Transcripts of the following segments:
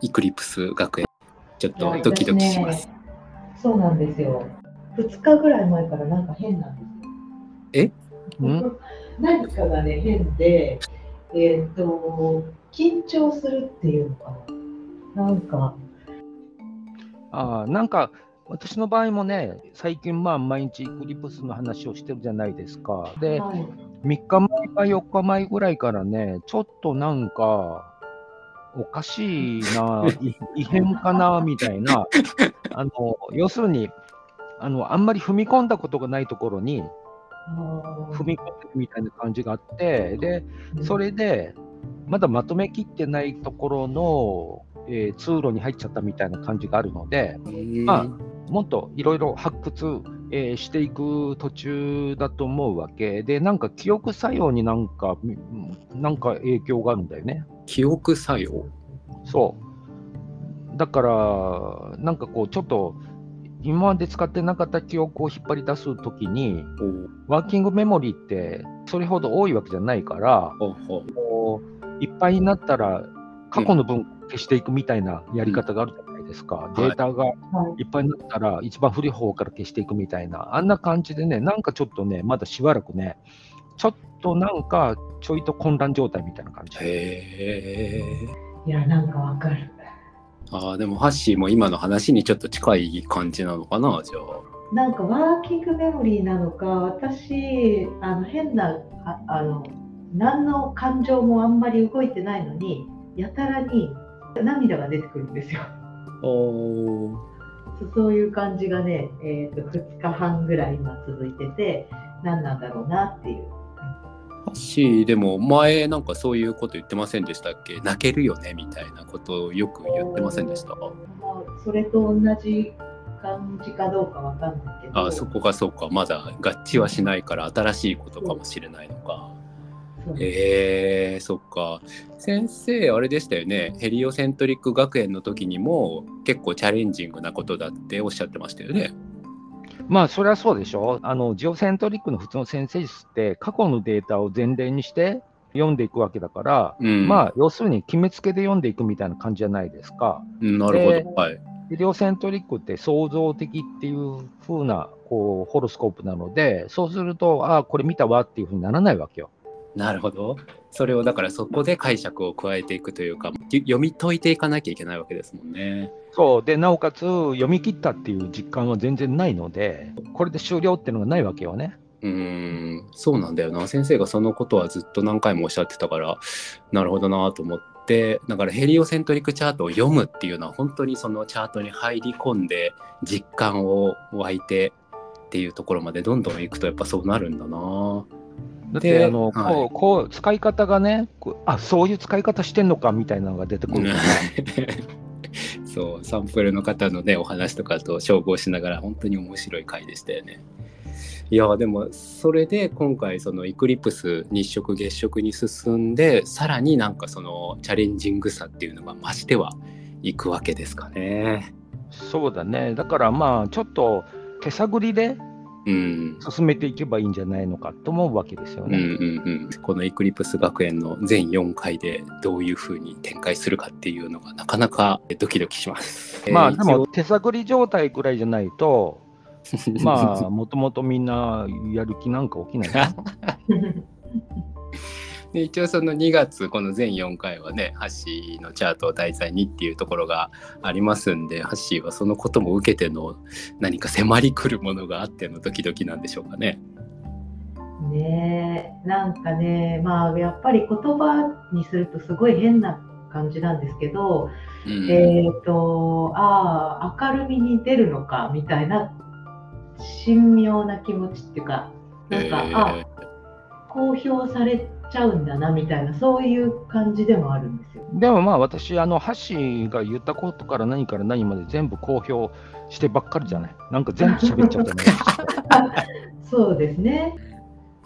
イクリプス学園。ちょっとドキドキします、ね、そうなんですよ。2日ぐらい前からなんか変なんですよ。え？ん？何かがね変でえっ、と緊張するっていうのかな。なんか。あーなんか私の場合もね、最近まあ毎日イクリプスの話をしてるじゃないですか。で、はい。3日前か4日前ぐらいからね、ちょっとなんか、おかしいな、い異変かな、みたいな、あの、要するに、あの、あんまり踏み込んだことがないところに踏み込んでるみたいな感じがあって、で、それで、まだまとめきってないところの、えー通路に入っちゃったみたいな感じがあるので、まもっといろいろ発掘、えーしていく途中だと思うわけ。で、なんか記憶作用になんか、みなんか影響があるんだよね。記憶作用？そう。だから、なんかこう、ちょっと、今まで使ってなかった記憶を引っ張り出すときに、ワーキングメモリーってそれほど多いわけじゃないから、こういっぱいになったら過去の分消していくみたいなやり方があるじゃないですか。んデータがはい。いっぱいになったら一番古い方から消していくみたいな、あんな感じでね、なんかちょっとね、まだしばらくね、ちょっとなんかちょいと混乱状態みたいな感じ。へえいやなんかわかる。あーでもハッシーも今の話にちょっと近い感じなのかなじゃあ。なんかワーキングメモリーなのか私あの変なああの何の感情もあんまり動いてないのにやたらに涙が出てくるんですよ。おー。そそういう感じがね、えー、と2日半ぐらい今続いてて何なんだろうなっていうハッシーでも前なんかそういうこと言ってませんでしたっけ？泣けるよね？みたいなことをよく言ってませんでした？まあそれと同じ感じかどうかわかんないけど。あそこがそうか。まだ合致はしないから新しいことかもしれないのか。えー、そっか。先生あれでしたよね？ヘリオセントリック学園の時にも結構チャレンジングなことだっておっしゃってましたよね？まあ、それはそうでしょ。あの、ジオセントリックの普通の先生術って、過去のデータを前例にして読んでいくわけだから、うん、まあ、要するに決めつけで読んでいくみたいな感じじゃないですか。うんなるほど、ではい。医療セントリックって創造的っていう風なこうホロスコープなので、そうすると、ああ、これ見たわっていう風にならないわけよ。なるほど。それをだからそこで解釈を加えていくというかき読み解いていかなきゃいけないわけですもんね。そうでなおかつ読み切ったっていう実感は全然ないので、これで終了っていうのがないわけよね。うーんそうなんだよな先生がそのことはずっと何回もおっしゃってたからなるほどなと思ってだからヘリオセントリックチャートを読むっていうのは本当にそのチャートに入り込んで実感を湧いてっていうところまでどんどんいくとやっぱそうなるんだな。だってであの、はいこうこう使い方がねあそういう使い方してんのかみたいなのが出てくる そうサンプルの方のねお話とかと照合しながら本当に面白い回でしたよね。いやでもそれで今回そのイクリプス日食月食に進んでさらになんかそのチャレンジングさっていうのが増してはいくわけですかね。そうだね、だからまあ、ちょっと手探りでうん進めていけばいいんじゃないのかと思うわけですようんうんね。うん、このイクリプス学園の全4回でどういうふうに展開するかっていうのがなかなかドキドキします。まあ、えーでも手探り状態ぐらいじゃないと、まあ、もともとみんなやる気なんか起きないな。で一応その2月この全4回はねハッシーのチャートを題材にっていうところがありますんでハッシーはそのことも受けての何か迫り来るものがあってのドキドキなんでしょうかね。ねえなんかねまあやっぱり言葉にするとすごい変な感じなんですけど、うんえっ、とああ明るみに出るのかみたいな神妙な気持ちっていうかなんか、えーあ公表されちゃうんだなみたいなそういう感じでもあるんですよ。でもまあ、私、あの、ハが言ったことから何から何まで全部公表してばっかりじゃない？なんか全部喋っちゃったね。そうですね。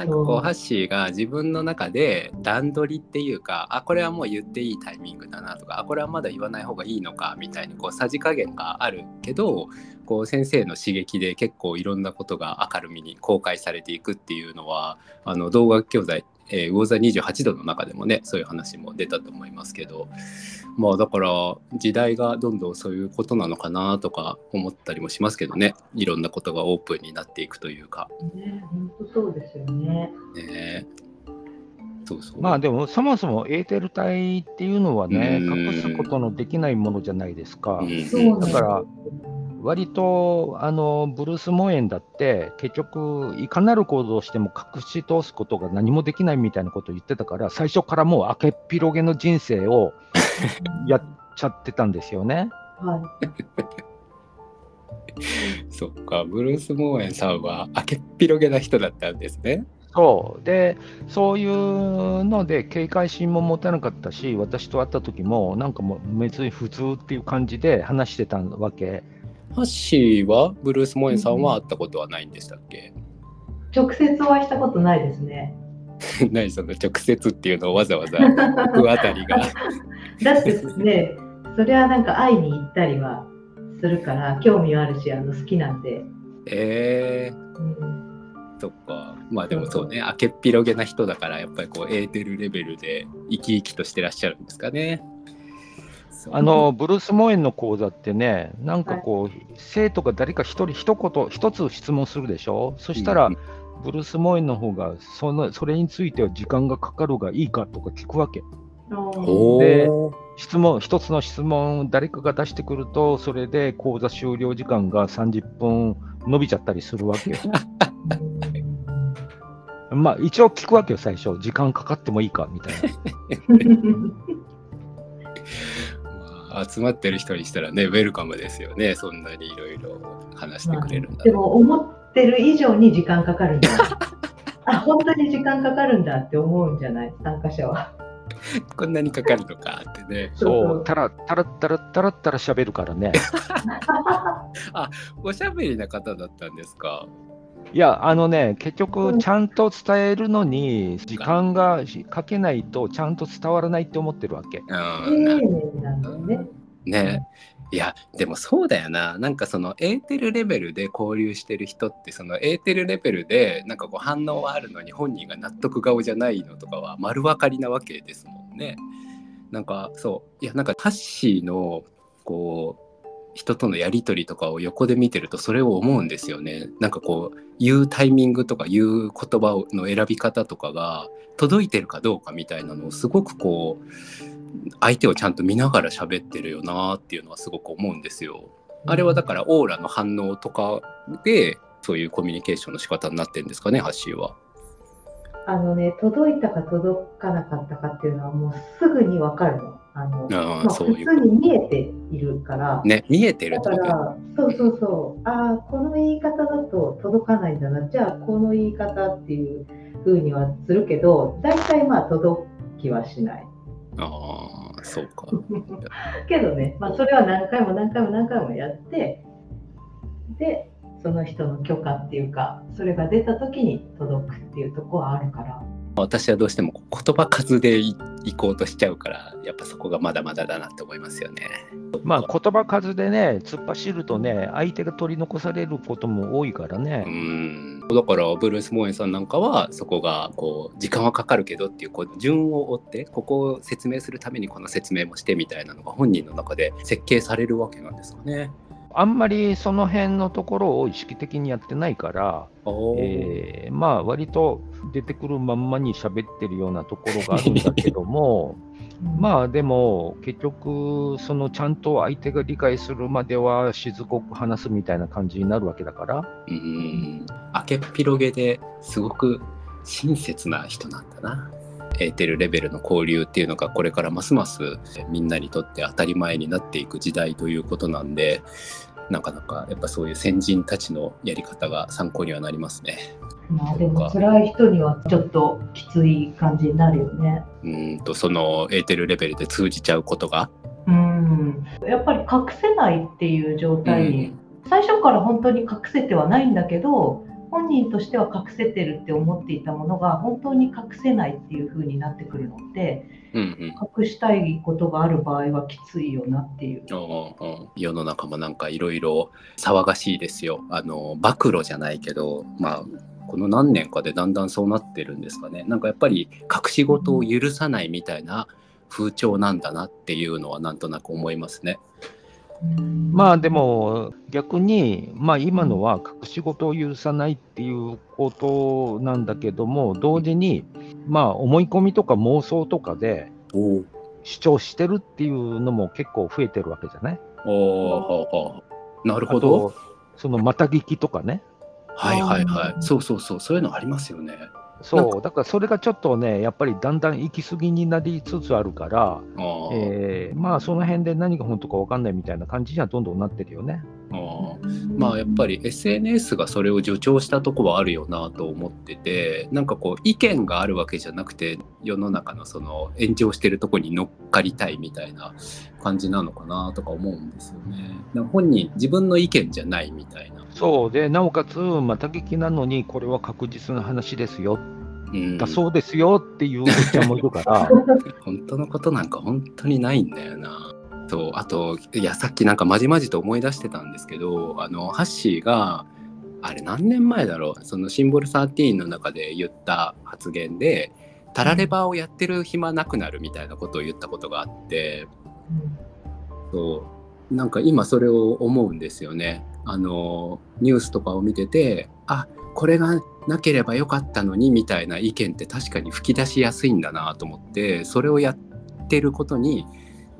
なんかこうハッシーが自分の中で段取りっていうかあこれはもう言っていいタイミングだなとかあこれはまだ言わない方がいいのかみたいにこうさじ加減があるけどこう先生の刺激で結構いろんなことが明るみに公開されていくっていうのはあの動画教材えー、魚座28度の中でもねそういう話も出たと思いますけど。まあだから時代がどんどんそういうことなのかなとか思ったりもしますけどね。いろんなことがオープンになっていくというか。ね本当そうですよね。ね。そうそう。まあでもそもそもエーテル体っていうのはね、うん。隠すことのできないものじゃないですか。だから割とあのブルース・モエンだって結局いかなる行動をしても隠し通すことが何もできないみたいなことを言ってたから最初からもう明けっ広げの人生を やっちゃってたんですよね。はい。そっかブルース・モーエンさんは明けっ広げな人だったんですね。そうでそういうので警戒心も持たなかったし私と会った時もなんかもう別に普通っていう感じで話してたわけハッシーはブルース・モーエンさんは会ったことはないんでしたっけ、直接お会いしたことないですね。何その直接っていうのをわざわざ 僕あたりが。だってね、それはなんか会いに行ったりはするから、興味はあるし、あの好きなんで。えうん、ー、そっかまあでもそうね明けっ広げな人だからやっぱりこうエーテルレベルで生き生きとしてらっしゃるんですかね。あのブルース・モエンの講座ってねなんかこう、生徒が誰か一人一言一つ質問するでしょ？そしたら、うんブルース・モエンの方がそのそれについては時間がかかるがいいかとか聞くわけ。おでー質問一つの質問誰かが出してくるとそれで講座終了時間が30分伸びちゃったりするわけよ。まあ一応聞くわけよ最初。時間かかってもいいかみたいな。ま あ集まってる人にしたらねウェルカムですよね。そんなにいろいろ話してくれるんだでも思ってる以上に時間かかるんだ。あ、本当に時間かかるんだって思うんじゃない？参加者は。こんなにかかるのかってね。そうたらたらたらたらったら喋るからね。おしゃべりな方だったんですか？いやあのね結う局ん。ちゃんと伝えるのに時間がかけないとちゃんと伝わらないって思ってるわけ。う丁んね。ね。いやでもそうだよな。なんかそのエーテルレベルで交流してる人ってそのエーテルレベルでなんかこう反応はあるのに本人が納得顔じゃないのとかは丸分かりなわけですもんね。なんかそう。いやなんかハッシーのこう人とのやり取りとかを横で見てるとそれを思うんですよね。なんかこう言うタイミングとか言う言葉の選び方とかが届いてるかどうかみたいなのをすごくこう相手をちゃんと見ながら喋ってるよなっていうのはすごく思うんですよ。あれはだからオーラの反応とかでそういうコミュニケーションの仕方になってるんですかね、ハッシーは。あのね、届いたか届かなかったかっていうのはもうすぐにわかるの。あのあまあ、普。通に見えているから。ね、見えてるだから、そうそうそう、ああ、この言い方だと届かないんだな、じゃあこの言い方っていう風にはするけど、大体まあ届きはしない。ああ、そうか。けどね、まあ、それは何回も何回も何回もやって、で、その人の許可っていうか、それが出た時に届くっていうところはあるから。私はどうしても言葉数でい行こうとしちゃうから、やっぱそこがまだまだだなって思いますよね。まあ言葉数でね突っ走るとね相手が取り残されることも多いからね、うん。だからブルース・モーエンさんなんかはそこがこう時間はかかるけどっていうこう順を追ってここを説明するためにこの説明もしてみたいなのが本人の中で設計されるわけなんですかね。あんまりその辺のところを意識的にやってないから、えーまあ割と出てくるまんまに喋ってるようなところがあるんだけども まあでも結局そのちゃんと相手が理解するまではしつこく話すみたいな感じになるわけだから。うん。明けっ広げですごく親切な人なんだな。エーテルレベルの交流っていうのがこれからますますみんなにとって当たり前になっていく時代ということなんでなかなかやっぱそういう先人たちのやり方が参考にはなりますね。まあでも辛い人にはちょっときつい感じになるよね。うんとそのエーテルレベルで通じちゃうことが？うん。やっぱり隠せないっていう状態に、最初から本当に隠せてはないんだけど、本人としては隠せてるって思っていたものが本当に隠せないっていう風になってくるのって、うんうん隠したいことがある場合はきついよなっていう。うんうん世の中もなんかいろいろ騒がしいですよ。あの暴露じゃないけどまあこの何年かでだんだんそうなってるんですかねなんかやっぱり隠し事を許さないみたいな風潮なんだなっていうのはなんとなく思いますね。まあでも逆に、まあ、今のは隠し事を許さないっていうことなんだけども同時に、まあ、思い込みとか妄想とかで主張してるっていうのも結構増えてるわけじゃない？おなるほど。そのまた聞きとかね。はいはいはい。そうそうそう、そういうのありますよね。そう、だからそれがちょっとね、やっぱりだんだん行き過ぎになりつつあるから、えー、まあその辺で何が本当か分かんないみたいな感じにはどんどんなってるよね。あまあやっぱり SNS がそれを助長したとこはあるよなと思っててなんかこう意見があるわけじゃなくて世の中のその炎上してるとこに乗っかりたいみたいな感じなのかなとか思うんですよね。本人自分の意見じゃないみたいな。そうでなおかつまた聞きなのにこれは確実な話ですよ。うん、だそうですよっていうおっちゃんもいるから。本当のことなんか本当にないんだよなそうあといやさっきなんかまじまじと思い出してたんですけどあのハッシーがあれ何年前だろう？そのシンボル13の中で言った発言でタラレバをやってる暇なくなるみたいなことを言ったことがあって、うん、そうなんか今それを思うんですよね。あのニュースとかを見ててあこれがなければよかったのにみたいな意見って確かに吹き出しやすいんだなと思ってそれをやってることに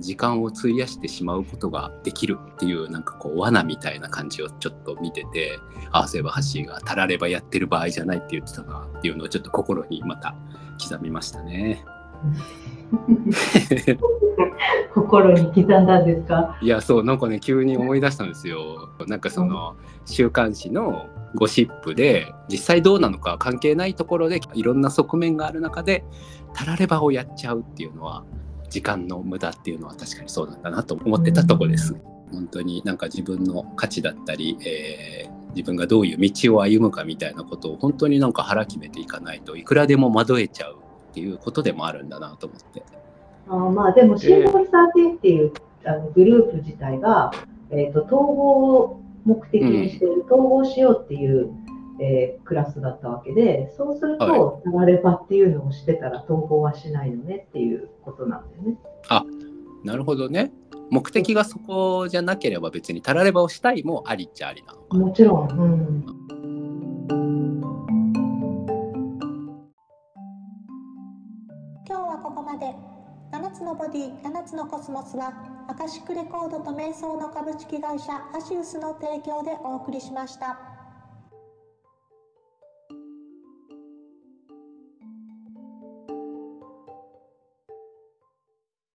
時間を費やしてしまうことができるっていうなんかこう罠みたいな感じをちょっと見ててああそういえばハッシーがたらればやってる場合じゃないって言ってたなっていうのをちょっと心にまた刻みましたね。心に刻んだんですか？いやそうなんかね急に思い出したんですよ。なんかその週刊誌のゴシップで実際どうなのか関係ないところでいろんな側面がある中でたらればをやっちゃうっていうのは時間の無駄っていうのは確かにそうなんだなと思ってたとこです。本当になんか自分の価値だったり、えー、自分がどういう道を歩むかみたいなことを本当になんか腹決めていかないといくらでも惑えちゃうっていうことでもあるんだなと思って。あまあでもシンボル13っていう、えー、あのグループ自体が、えーと、統合を目的にしている、統合しようっていうえー、クラスだったわけで、そうすると、流れ場っていうのをしてたら統合はしないのねっていうことなんだよね。あなるほどね。目的がそこじゃなければ別にたられ場をしたいもありっちゃありなのか。もちろん。うん、今日はここまで。7つのボディ、7つのコスモスは、アカシックレコードと瞑想の株式会社アシウスの提供でお送りしました。